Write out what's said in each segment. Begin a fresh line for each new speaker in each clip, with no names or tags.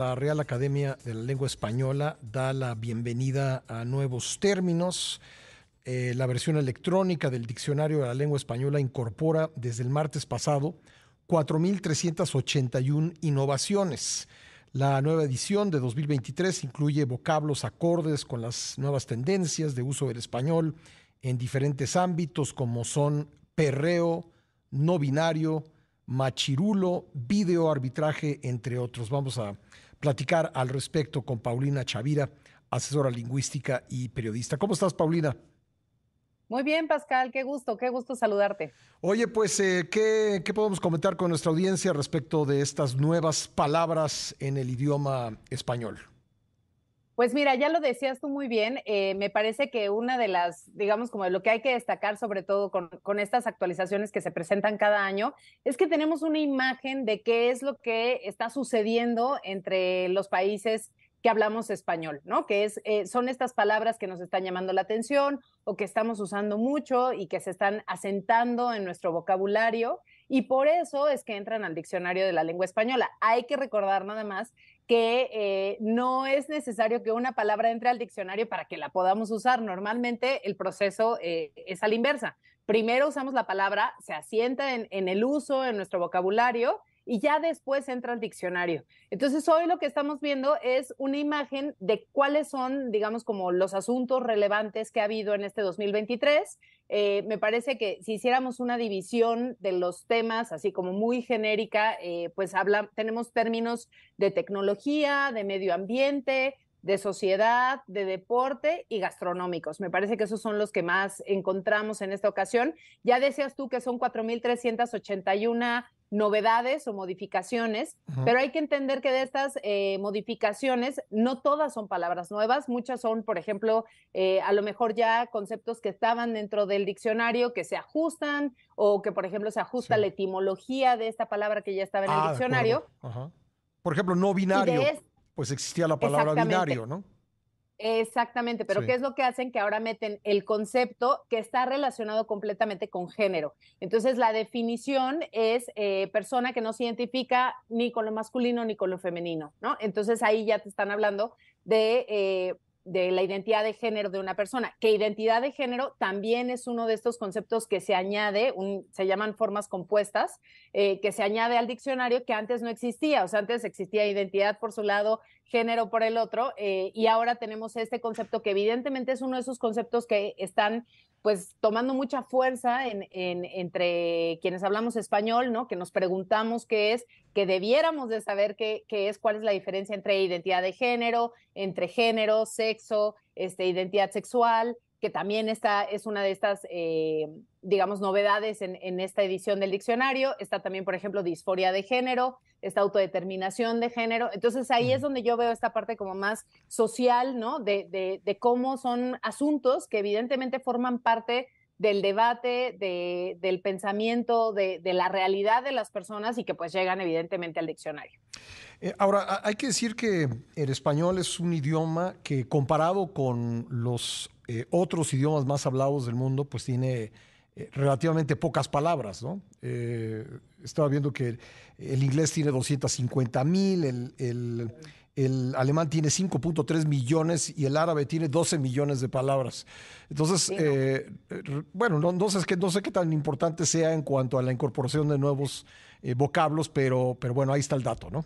La Real Academia de la Lengua Española da la bienvenida a nuevos términos. Eh, la versión electrónica del Diccionario de la Lengua Española incorpora desde el martes pasado 4.381 innovaciones. La nueva edición de 2023 incluye vocablos acordes con las nuevas tendencias de uso del español en diferentes ámbitos como son perreo, no binario, machirulo, video arbitraje, entre otros. Vamos a platicar al respecto con Paulina Chavira, asesora lingüística y periodista. ¿Cómo estás, Paulina?
Muy bien, Pascal, qué gusto, qué gusto saludarte.
Oye, pues, eh, ¿qué, ¿qué, podemos comentar con nuestra audiencia respecto de estas nuevas palabras en el idioma español?
Pues mira, ya lo decías tú muy bien, eh, me parece que una de las, digamos, como de lo que hay que destacar, sobre todo con, con, estas actualizaciones que se presentan cada año, es que tenemos una imagen de qué es lo que está sucediendo entre los países que hablamos español, ¿no? Que es, eh, son estas palabras que nos están llamando la atención o que estamos usando mucho y que se están asentando en nuestro vocabulario y por eso es que entran al diccionario de la lengua española. Hay que recordar nada más que eh, no es necesario que una palabra entre al diccionario para que la podamos usar. Normalmente el proceso eh, es a la inversa. Primero usamos la palabra, se asienta en, en el uso, en nuestro vocabulario, y ya después entra al diccionario. Entonces, hoy lo que estamos viendo es una imagen de cuáles son, digamos, como los asuntos relevantes que ha habido en este 2023. Eh, me parece que si hiciéramos una división de los temas, así como muy genérica, eh, pues habla, tenemos términos de tecnología, de medio ambiente, de sociedad, de deporte y gastronómicos. Me parece que esos son los que más encontramos en esta ocasión. Ya decías tú que son 4.381 novedades o modificaciones, pero hay que entender que de estas eh, modificaciones no todas son palabras nuevas, muchas son, por ejemplo, eh, a lo mejor ya conceptos que estaban dentro del diccionario que se ajustan o que, por ejemplo, se ajusta la etimología de esta palabra que ya estaba en el ah, diccionario.
Por ejemplo, no binario, pues existía la palabra binario, ¿no?
Exactamente, pero ¿qué es lo que hacen? Que ahora meten el concepto que está relacionado completamente con género. Entonces, la definición es eh, persona que no se identifica ni con lo masculino ni con lo femenino, ¿no? Entonces, ahí ya te están hablando de eh, de la identidad de género de una persona, que identidad de género también es uno de estos conceptos que se añade, se llaman formas compuestas, eh, que se añade al diccionario que antes no existía, o sea, antes existía identidad por su lado, género por el otro, eh, y ahora tenemos este concepto que evidentemente es uno de esos conceptos que están pues tomando mucha fuerza en, entre quienes hablamos español, ¿no? Que nos preguntamos qué es, que debiéramos de saber qué, qué, es, cuál es la diferencia entre identidad de género, entre género, sexo, este, identidad sexual, que también está, es una de estas, eh, digamos, novedades en, en, esta edición del diccionario. Está también, por ejemplo, disforia de género, esta autodeterminación de género. Entonces ahí es donde yo veo esta parte como más social, ¿no? De, de, de cómo son asuntos que evidentemente forman parte del debate, de, del pensamiento, de, de, la realidad de las personas y que pues llegan evidentemente al diccionario.
Eh, ahora, hay que decir que el español es un idioma que comparado con los eh, otros idiomas más hablados del mundo, pues tiene eh, relativamente pocas palabras, ¿no? Estaba viendo que el inglés tiene 250 mil, el, alemán tiene 5.3 millones y el árabe tiene 12 millones de palabras. Entonces, bueno, no, no, sé, no sé qué tan importante sea en cuanto a la incorporación de nuevos vocablos, pero, pero bueno, ahí está el dato, ¿no?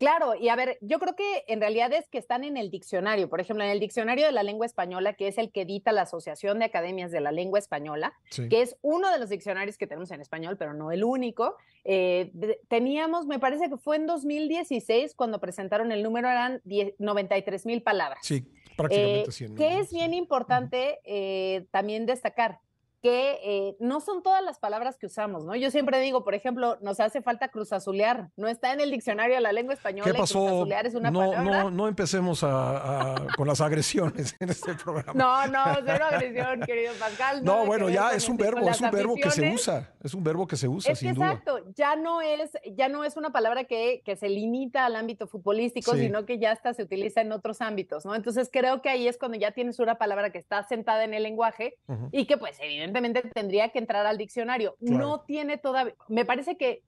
Claro, y a ver, yo creo que en realidad es que están en el diccionario, por ejemplo, en el diccionario de la lengua española, que es el que edita la Asociación de Academias de la Lengua Española, que es uno de los diccionarios que tenemos en español, pero no el único. Eh, teníamos, me parece que fue en 2016 cuando presentaron el número, eran 93 mil palabras.
Sí, prácticamente
eh, Que es bien importante eh, también destacar que eh, no son todas las palabras que usamos, ¿no? Yo siempre digo, por ejemplo, nos hace falta cruzazulear, no está en el diccionario de la lengua española.
¿Qué pasó? es una no, palabra. No, no empecemos a, con las agresiones en este programa.
No, no, cero agresión, querido Pascal.
No, bueno, ya es un verbo, es un verbo que se usa, es un verbo que se usa, sin
duda. Exacto, ya no es, ya no es una palabra que, que se limita al ámbito futbolístico, sino que ya hasta se utiliza en otros ámbitos, ¿no? Entonces creo que ahí es cuando ya tienes una palabra que está sentada en el lenguaje y que pues evidentemente evidentemente tendría que entrar al diccionario. No tiene todavía, me parece que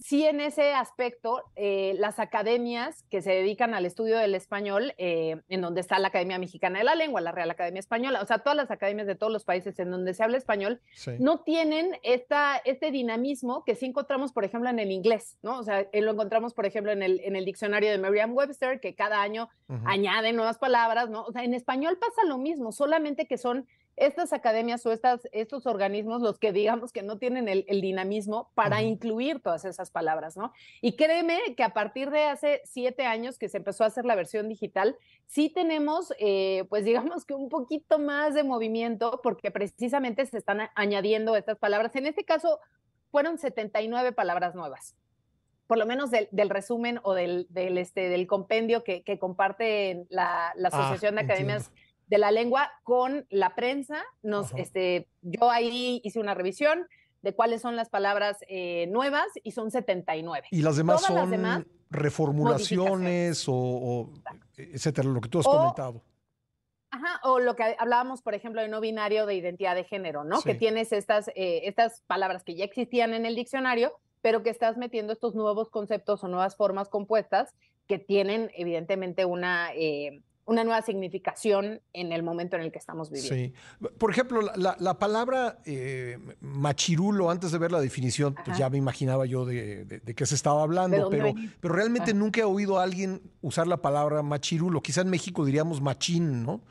sí en ese aspecto, eh, las academias que se dedican al estudio del español, eh, en donde está la Academia Mexicana de la Lengua, la Real Academia Española, o sea, todas las academias de todos los países en donde se habla español, no tienen esta, este dinamismo que sí encontramos, por ejemplo, en el inglés, ¿no? O sea, lo encontramos, por ejemplo, en el, en el diccionario de Merriam-Webster, que cada año añade nuevas palabras, ¿no? O sea, en español pasa lo mismo, solamente que son estas academias o estas, estos organismos los que digamos que no tienen el, dinamismo para incluir todas esas palabras, ¿no? Y créeme que a partir de hace siete años que se empezó a hacer la versión digital, sí tenemos, eh, pues digamos que un poquito más de movimiento porque precisamente se están añadiendo estas palabras. En este caso, fueron 79 palabras nuevas por lo menos del, resumen o del, del, este, del compendio que, que comparte la, la ah, Asociación de Academias de la lengua con la prensa. Nos, este, yo ahí hice una revisión de cuáles son las palabras eh, nuevas y son 79.
¿Y las demás son reformulaciones o, etcétera, lo que tú has comentado?
Ajá, o lo que hablábamos, por ejemplo, de no binario de identidad de género, ¿no? Que tienes estas, eh, estas palabras que ya existían en el diccionario, pero que estás metiendo estos nuevos conceptos o nuevas formas compuestas que tienen evidentemente una, eh, una nueva significación en el momento en el que estamos viviendo.
Sí. Por ejemplo, la, palabra eh, machirulo, antes de ver la definición, pues ya me imaginaba yo de, qué se estaba hablando, pero, pero realmente nunca he oído a alguien usar la palabra machirulo. Quizá en México diríamos machín, ¿no?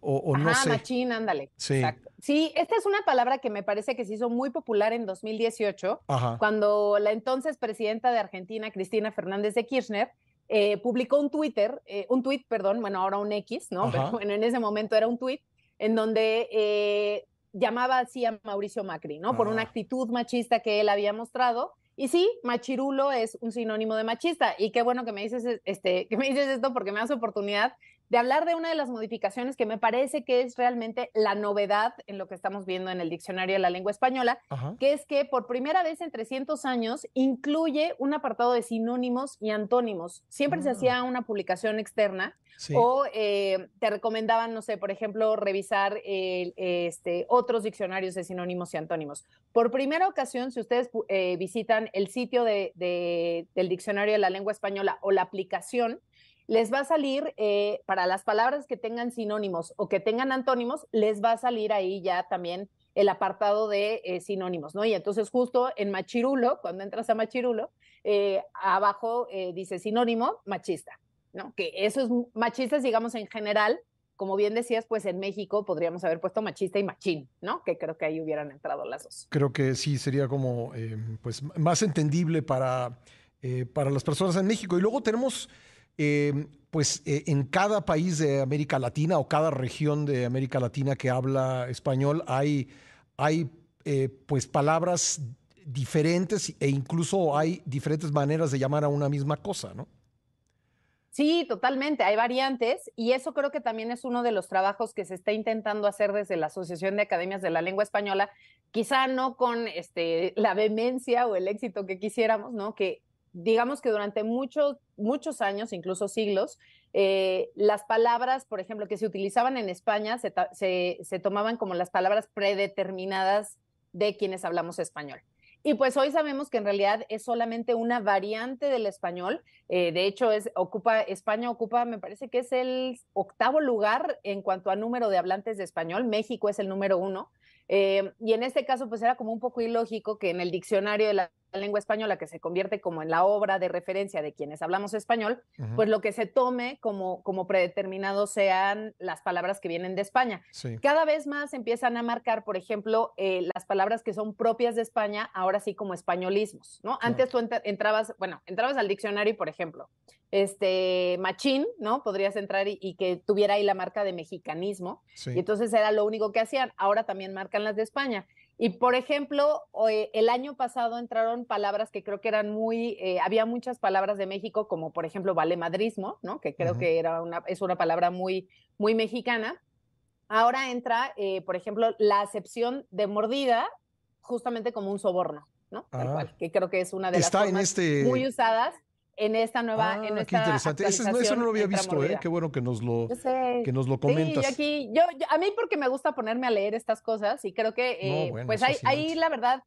O, no sé.
machín, ándale. Sí. Exacto. Sí, esta es una palabra que me parece que se hizo muy popular en 2018, cuando la entonces presidenta de Argentina, Cristina Fernández de Kirchner, eh, publicó un Twitter, eh, un tweet, perdón, bueno, ahora un X, ¿no? Pero bueno, en ese momento era un tweet en donde eh, llamaba así a Mauricio Macri, ¿no? Por una ah. actitud machista que él había mostrado. Y sí, machirulo es un sinónimo de machista. Y qué bueno que me dices, este, que me dices esto porque me das oportunidad de hablar de una de las modificaciones que me parece que es realmente la novedad en lo que estamos viendo en el diccionario de la lengua española, que es que por primera vez en 300 años incluye un apartado de sinónimos y antónimos. Siempre se ah. hacía una publicación externa o eh, te recomendaban, no sé, por ejemplo, revisar este, otros diccionarios de sinónimos y antónimos. Por primera ocasión, si ustedes eh, visitan el sitio del diccionario de la lengua española o la aplicación, les va a salir, eh, para las palabras que tengan sinónimos o que tengan antónimos, les va a salir ahí ya también el apartado de eh, sinónimos, ¿no? Y entonces justo en machirulo, cuando entras a machirulo, eh, abajo dice sinónimo machista, ¿no? Que eso es machista, digamos, en general, como bien decías, pues en México podríamos haber puesto machista y machín, ¿no? Que creo que ahí hubieran entrado las dos.
Creo que sí, sería como, pues, más entendible para, para las personas en México. Y luego tenemos Em, pues eh, en cada país de América Latina o cada región de América Latina que habla español hay, hay eh, pues palabras diferentes e incluso hay diferentes maneras de llamar a una misma cosa, ¿no?
Sí, totalmente, hay variantes y eso creo que también es uno de los trabajos que se está intentando hacer desde la Asociación de Academias de la Lengua Española, quizá no con este, la vehemencia o el éxito que quisiéramos, ¿no? Que digamos que durante muchos, muchos años, incluso siglos, eh, las palabras, por ejemplo, que se utilizaban en España se, tomaban como las palabras predeterminadas de quienes hablamos español. Y pues hoy sabemos que en realidad es solamente una variante del español. Eh, de hecho, es, ocupa, España ocupa, me parece que es el octavo lugar en cuanto a número de hablantes de español. México es el número uno. Eh, y en este caso, pues era como un poco ilógico que en el diccionario de la lengua española, que se convierte como en la obra de referencia de quienes hablamos español, pues lo que se tome como, como predeterminado sean las palabras que vienen de España. Cada vez más empiezan a marcar, por ejemplo, eh, las palabras que son propias de España, ahora sí como españolismos, ¿no? Antes tú entrabas, bueno, entrabas al diccionario, por ejemplo, este machín, ¿no? Podrías entrar y, que tuviera ahí la marca de mexicanismo. Y entonces era lo único que hacían. Ahora también marcan las de España. Y por ejemplo, el año pasado entraron palabras que creo que eran muy, eh, había muchas palabras de México, como por ejemplo valemadrismo, ¿no? Que creo que era una, es una palabra muy, muy mexicana. Ahora entra, eh, por ejemplo, la acepción de mordida, justamente como un soborno, ¿no? Tal ah. cual, que creo que es una de las formas este muy usadas en esta nueva. en
ah, qué interesante. eso no lo había visto, ¿eh? Qué bueno que nos lo, que nos lo comentas.
Sí, aquí, yo, a mí porque me gusta ponerme a leer estas cosas y creo que, eh, pues ahí, ahí la verdad,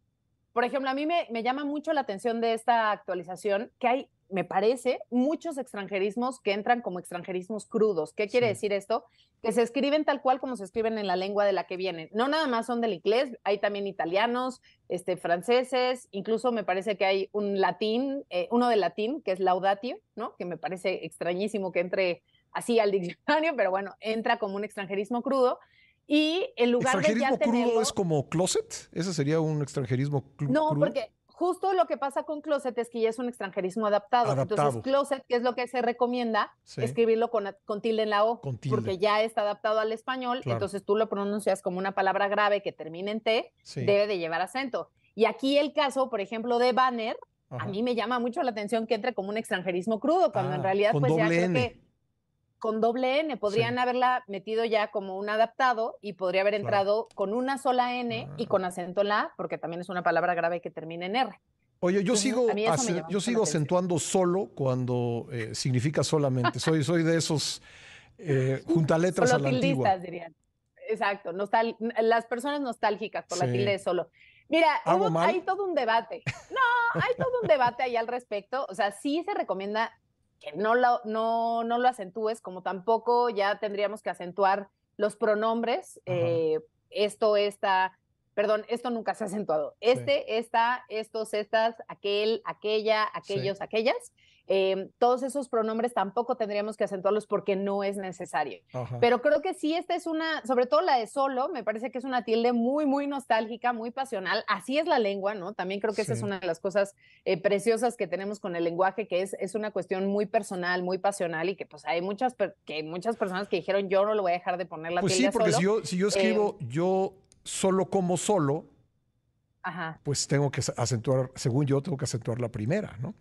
por ejemplo, a mí me, me llama mucho la atención de esta actualización que hay me parece, muchos extranjerismos que entran como extranjerismos crudos. ¿Qué quiere decir esto? Que se escriben tal cual como se escriben en la lengua de la que vienen. No nada más son del inglés, hay también italianos, este, franceses, incluso me parece que hay un latín, eh, uno de latín, que es laudatio, ¿no? Que me parece extrañísimo que entre así al diccionario, pero bueno, entra como un extranjerismo crudo. Y en lugar
de
ya
crudo es como closet? ¿Ese sería un extranjerismo crudo?
No, porque justo lo que pasa con closet es que ya es un extranjerismo adaptado. Entonces, closet, que es lo que se recomienda, escribirlo con, con, tilde en la O, porque ya está adaptado al español, entonces tú lo pronuncias como una palabra grave que termina en T, debe de llevar acento. Y aquí el caso, por ejemplo, de banner, a mí me llama mucho la atención que entre como un extranjerismo crudo, cuando en ah, realidad pues ya creo que con doble N. Podrían haberla metido ya como un adaptado y podría haber entrado con una sola N y ah. con acento en la A, porque también es una palabra grave que termina en R.
Oye, yo sigo, yo sigo acentuando solo cuando eh, significa solamente. Soy, soy de esos eh, juntaletras a la antigua.
dirían. Exacto, las personas nostálgicas por la tilde de solo. Mira, hay todo un debate. No, hay todo un debate ahí al respecto. O sea, sí se recomienda que no lo, no, no lo acentúes, como tampoco ya tendríamos que acentuar los pronombres. Eh, esto, esta, perdón, esto nunca se ha acentuado. Este, esta, estos, estas, aquel, aquella, aquellos, aquellas. Em, todos esos pronombres tampoco tendríamos que acentuarlos porque no es necesario. Pero creo que sí, esta es una, sobre todo la de solo, me parece que es una tilde muy, muy nostálgica, muy pasional. Así es la lengua, ¿no? También creo que esa es una de las cosas eh, preciosas que tenemos con el lenguaje, que es, es una cuestión muy personal, muy pasional y que pues hay muchas, que muchas personas que dijeron yo no lo voy a dejar de poner la
pues
tilde.
Sí, porque si yo, si yo escribo em, yo solo como solo, pues tengo que acentuar, según yo, tengo que acentuar la primera, ¿no?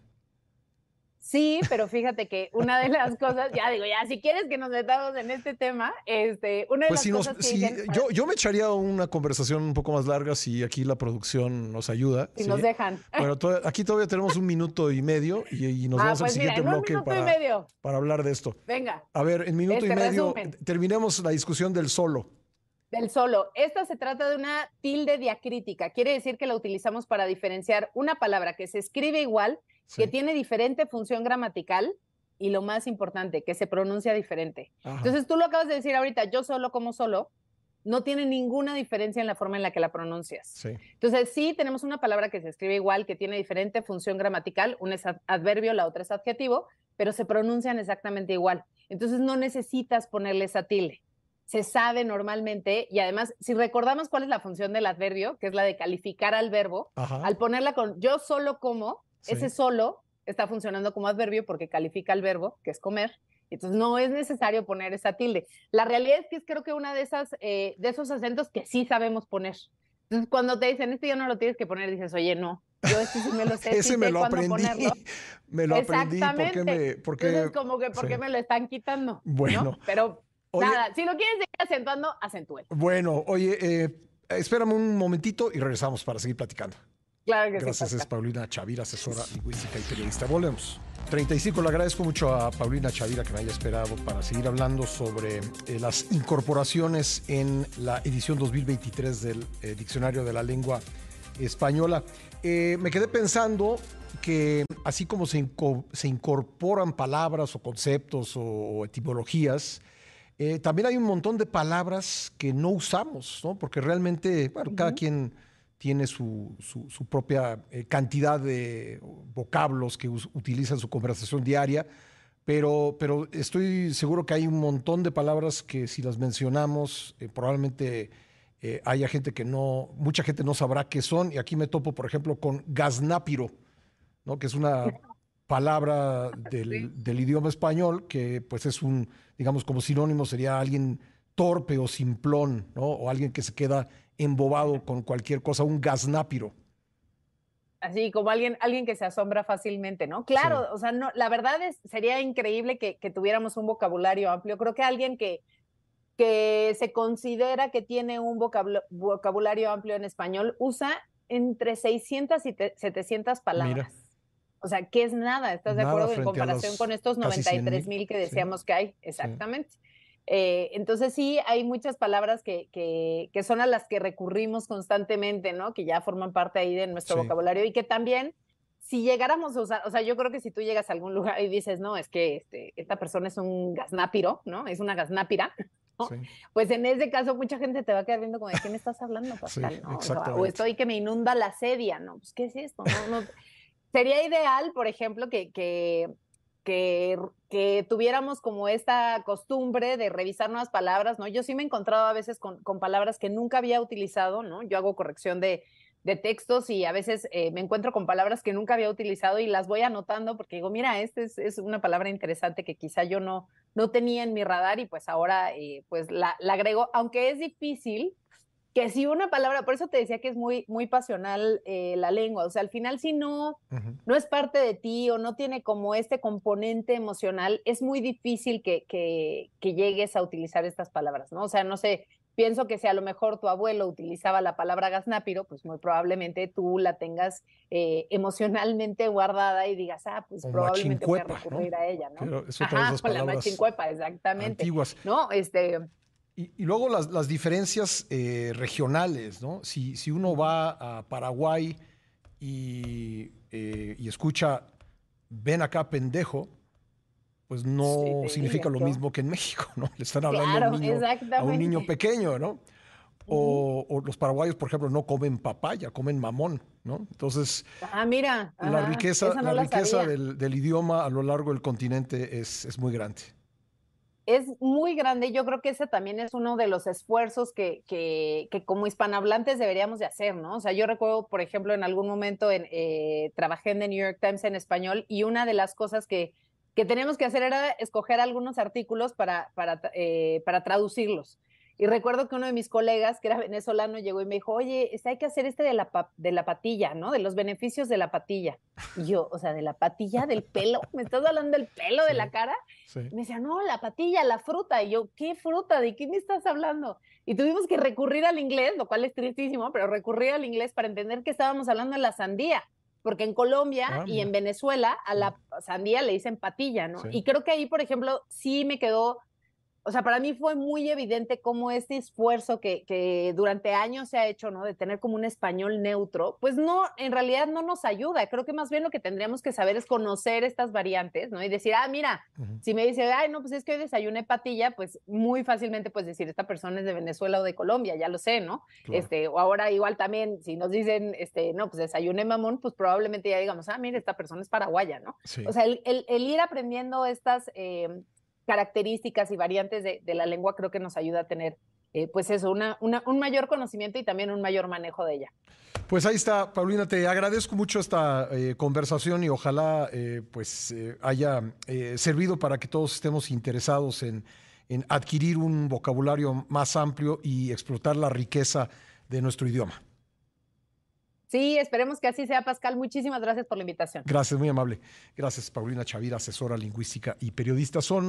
Sí, pero fíjate que una de las cosas, ya digo, ya, si quieres que nos metamos en este tema, este, una de pues las cosas que
yo, yo me echaría una conversación un poco más larga si aquí la producción nos ayuda.
Si nos dejan.
Bueno, aquí todavía tenemos un minuto y medio y, nos ah, vamos al pues siguiente bloque para, para hablar de esto.
Venga.
A ver, en minuto y este, medio terminemos la discusión del solo.
Del solo. Esta se trata de una tilde diacrítica. Quiere decir que la utilizamos para diferenciar una palabra que se escribe igual que tiene diferente función gramatical y lo más importante, que se pronuncia diferente. Entonces tú lo acabas de decir ahorita, yo solo como solo, no tiene ninguna diferencia en la forma en la que la pronuncias. Entonces sí tenemos una palabra que se escribe igual, que tiene diferente función gramatical, una es adverbio, la otra es adjetivo, pero se pronuncian exactamente igual. Entonces no necesitas ponerle esa tilde. Se sabe normalmente y además, si recordamos cuál es la función del adverbio, que es la de calificar al verbo, al ponerla con yo solo como, ese solo está funcionando como adverbio porque califica el verbo, que es comer. Entonces no es necesario poner esa tilde. La realidad es que es creo que una de esas eh, de esos acentos que sí sabemos poner. Entonces cuando te dicen este ya no lo tienes que poner, dices, oye, no, yo este sí me lo sé.
Ese me lo aprendí. Me lo aprendí porque me. Porque...
Entonces, como que, ¿por qué me lo están quitando?
Bueno.
Pero nada, si lo quieres seguir acentuando, acentúe.
Bueno, oye, eh, espérame un momentito y regresamos para seguir platicando.
Claro que
Gracias, es Paulina Chavira, asesora lingüística y periodista. Volvemos. 35, le agradezco mucho a Paulina Chavira que me haya esperado para seguir hablando sobre eh, las incorporaciones en la edición 2023 del eh, Diccionario de la Lengua Española. Eh, me quedé pensando que así como se, se incorporan palabras o conceptos o, etimologías, también hay un montón de palabras que no usamos, ¿no? Porque realmente, bueno, cada quien tiene su, su, propia eh, cantidad de vocablos que utiliza en su conversación diaria, pero, pero estoy seguro que hay un montón de palabras que si las mencionamos, eh, probablemente eh, haya gente que no, mucha gente no sabrá qué son. Y aquí me topo, por ejemplo, con gaznápiro, ¿no? que es una palabra del, del idioma español que pues es un, digamos, como sinónimo sería alguien torpe o simplón, ¿no? O alguien que se queda embobado con cualquier cosa, un gaznápiro.
Así como alguien, alguien que se asombra fácilmente, ¿no? Claro, o sea, no, la verdad es, sería increíble que, tuviéramos un vocabulario amplio. Creo que alguien que, que se considera que tiene un vocabulario amplio en español usa entre 600 y 700 palabras. O sea, que es nada, ¿estás de acuerdo? En comparación con estos 93 mil que decíamos que hay, exactamente. Eh, entonces sí, hay muchas palabras que, que, que, son a las que recurrimos constantemente, ¿no? Que ya forman parte ahí de nuestro vocabulario y que también si llegáramos a usar, o sea, yo creo que si tú llegas a algún lugar y dices, no, es que este, esta persona es un gaznápiro, ¿no? Es una gaznápira. Pues en ese caso mucha gente te va a quedar viendo como, ¿de qué me estás hablando, Pascal? o, estoy que me inunda la sedia, ¿no? Pues, ¿qué es esto? No, no. Sería ideal, por ejemplo, que, que que, tuviéramos como esta costumbre de revisar nuevas palabras, ¿no? Yo sí me he encontrado a veces con, con palabras que nunca había utilizado, ¿no? Yo hago corrección de, de textos y a veces eh, me encuentro con palabras que nunca había utilizado y las voy anotando porque digo, mira, esta es, es, una palabra interesante que quizá yo no, no tenía en mi radar y pues ahora eh, pues la, la agrego, aunque es difícil, que si una palabra, por eso te decía que es muy, muy pasional eh, la lengua, o sea, al final si no, no es parte de ti o no tiene como este componente emocional, es muy difícil que, que, que, llegues a utilizar estas palabras, ¿no? O sea, no sé, pienso que si a lo mejor tu abuelo utilizaba la palabra gaznápiro, pues muy probablemente tú la tengas eh, emocionalmente guardada y digas, ah, pues probablemente voy a recurrir a ella, ¿no?
Ajá,
con la machincuepa, exactamente. Antiguas. ¿No? Este
y, luego las, las diferencias eh, regionales, ¿no? Si, si, uno va a Paraguay y, eh, y, escucha, ven acá pendejo, pues no significa lo mismo que en México, ¿no? Le están hablando a, un niño, a, un niño, pequeño, ¿no? O, o, los paraguayos, por ejemplo, no comen papaya, comen mamón, ¿no? Entonces,
ah, mira,
la riqueza, la riqueza del, del, idioma a lo largo del continente es, es muy grande
es muy grande. Yo creo que ese también es uno de los esfuerzos que, que, que, como hispanohablantes deberíamos de hacer, ¿no? O sea, yo recuerdo, por ejemplo, en algún momento en, eh, trabajé en The New York Times en español y una de las cosas que, que tenemos que hacer era escoger algunos artículos para, para, eh, para traducirlos. Y recuerdo que uno de mis colegas, que era venezolano, llegó y me dijo, oye, este, hay que hacer este de la, de la patilla, ¿no? De los beneficios de la patilla. Y yo, o sea, de la patilla del pelo, ¿me estás hablando del pelo de la cara? me decía, no, la patilla, la fruta. Y yo, ¿qué fruta? ¿De qué me estás hablando? Y tuvimos que recurrir al inglés, lo cual es tristísimo, pero recurrir al inglés para entender que estábamos hablando de la sandía. Porque en Colombia ah, y en Venezuela a la sandía le dicen patilla, ¿no? Y creo que ahí, por ejemplo, sí me quedó o sea, para mí fue muy evidente cómo este esfuerzo que, que, durante años se ha hecho, ¿no? De tener como un español neutro, pues no, en realidad no nos ayuda. Creo que más bien lo que tendríamos que saber es conocer estas variantes, ¿no? Y decir, ah, mira, si me dice, ay, no, pues es que hoy desayuné patilla, pues muy fácilmente puedes decir, esta persona es de Venezuela o de Colombia, ya lo sé, ¿no? Este, o ahora igual también, si nos dicen, este, no, pues desayuné mamón, pues probablemente ya digamos, ah, mira, esta persona es paraguaya, ¿no? O sea, el, el, el, ir aprendiendo estas... Eh, características y variantes de, la lengua creo que nos ayuda a tener, eh, pues eso, una, un mayor conocimiento y también un mayor manejo de ella.
Pues ahí está, Paulina, te agradezco mucho esta eh, conversación y ojalá eh, pues haya servido para que todos estemos interesados en, en adquirir un vocabulario más amplio y explotar la riqueza de nuestro idioma.
Sí, esperemos que así sea, Pascal. Muchísimas gracias por la invitación.
Gracias, muy amable. Gracias, Paulina Chavira, asesora lingüística y periodista. Son